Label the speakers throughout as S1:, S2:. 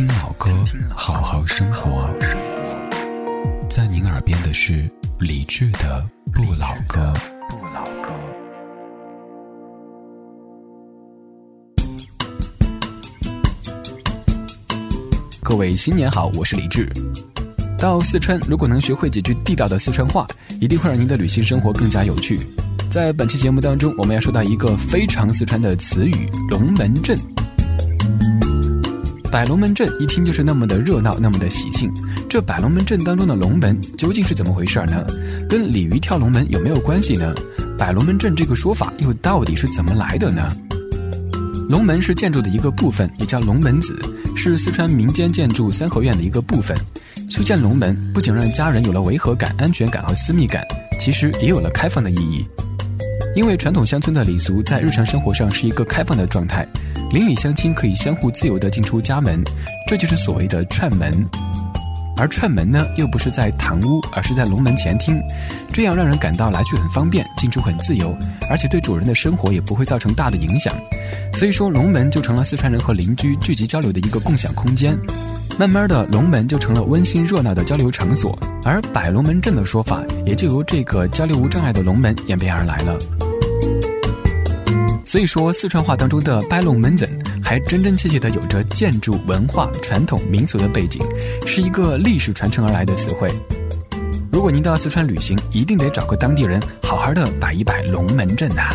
S1: 听老歌，好好生活。在您耳边的是理智的《不老歌》。不老歌。各位新年好，我是李志。到四川，如果能学会几句地道的四川话，一定会让您的旅行生活更加有趣。在本期节目当中，我们要说到一个非常四川的词语——龙门阵。摆龙门阵一听就是那么的热闹，那么的喜庆。这摆龙门阵当中的龙门究竟是怎么回事呢？跟鲤鱼跳龙门有没有关系呢？摆龙门阵这个说法又到底是怎么来的呢？龙门是建筑的一个部分，也叫龙门子，是四川民间建筑三合院的一个部分。修建龙门不仅让家人有了违和感、安全感和私密感，其实也有了开放的意义。因为传统乡村的礼俗在日常生活上是一个开放的状态。邻里乡亲可以相互自由地进出家门，这就是所谓的串门。而串门呢，又不是在堂屋，而是在龙门前厅，这样让人感到来去很方便，进出很自由，而且对主人的生活也不会造成大的影响。所以说，龙门就成了四川人和邻居聚集交流的一个共享空间。慢慢的，龙门就成了温馨热闹的交流场所，而摆龙门阵的说法，也就由这个交流无障碍的龙门演变而来了。所以说，四川话当中的“摆龙门阵”还真真切切的有着建筑文化、传统民俗的背景，是一个历史传承而来的词汇。如果您到四川旅行，一定得找个当地人好好的摆一摆龙门阵呐。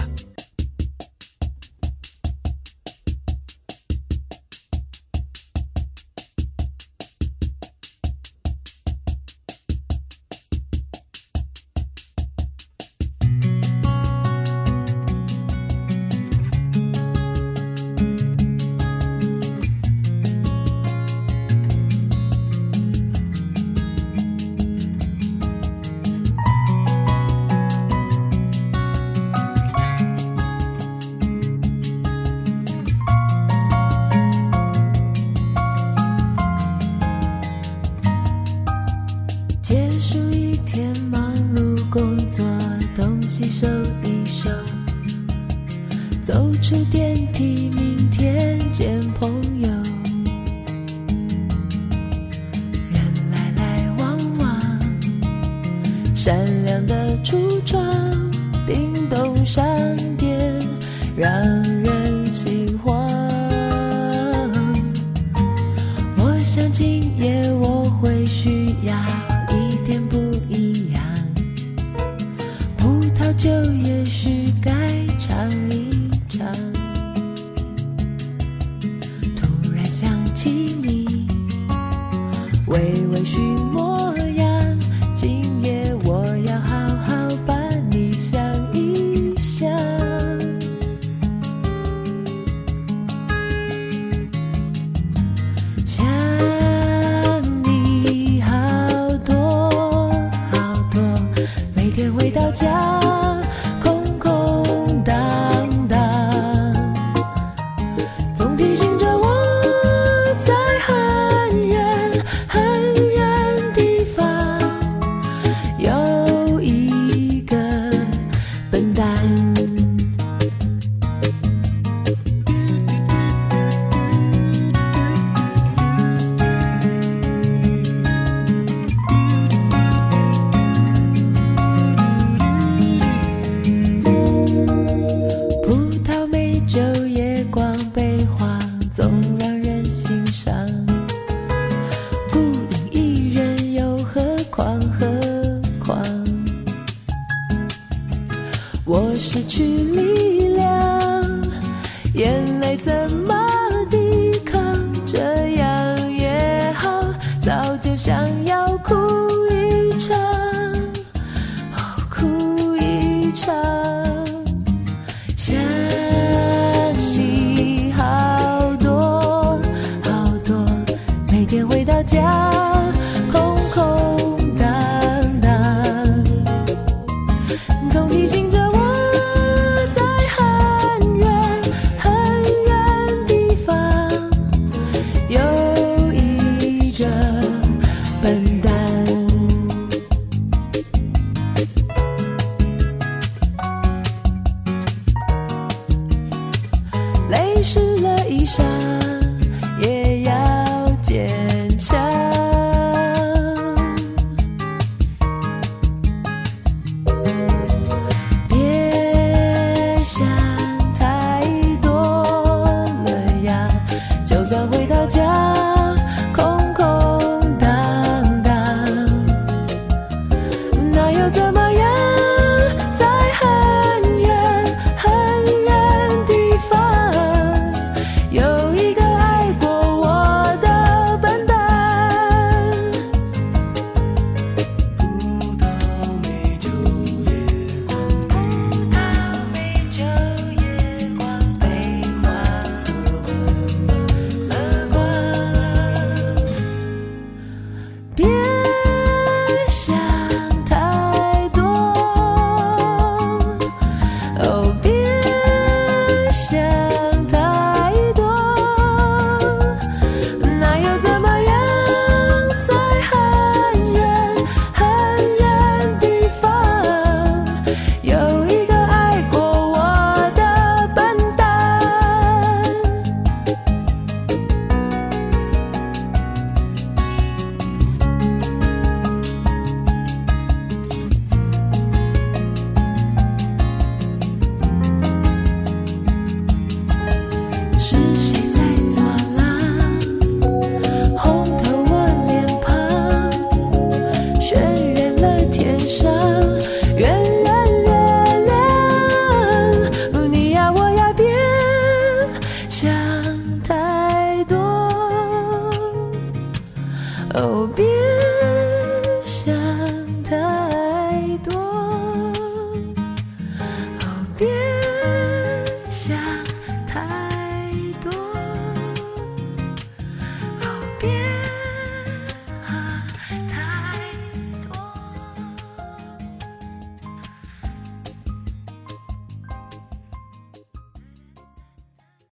S2: 提明天见朋友。人来来往往，善良的橱窗叮咚商店让。回到家。失去力量眼泪怎么抵抗？这样也好早就想要哭一场哭一场。想你好多好多每天回到家。泪湿了衣裳。手边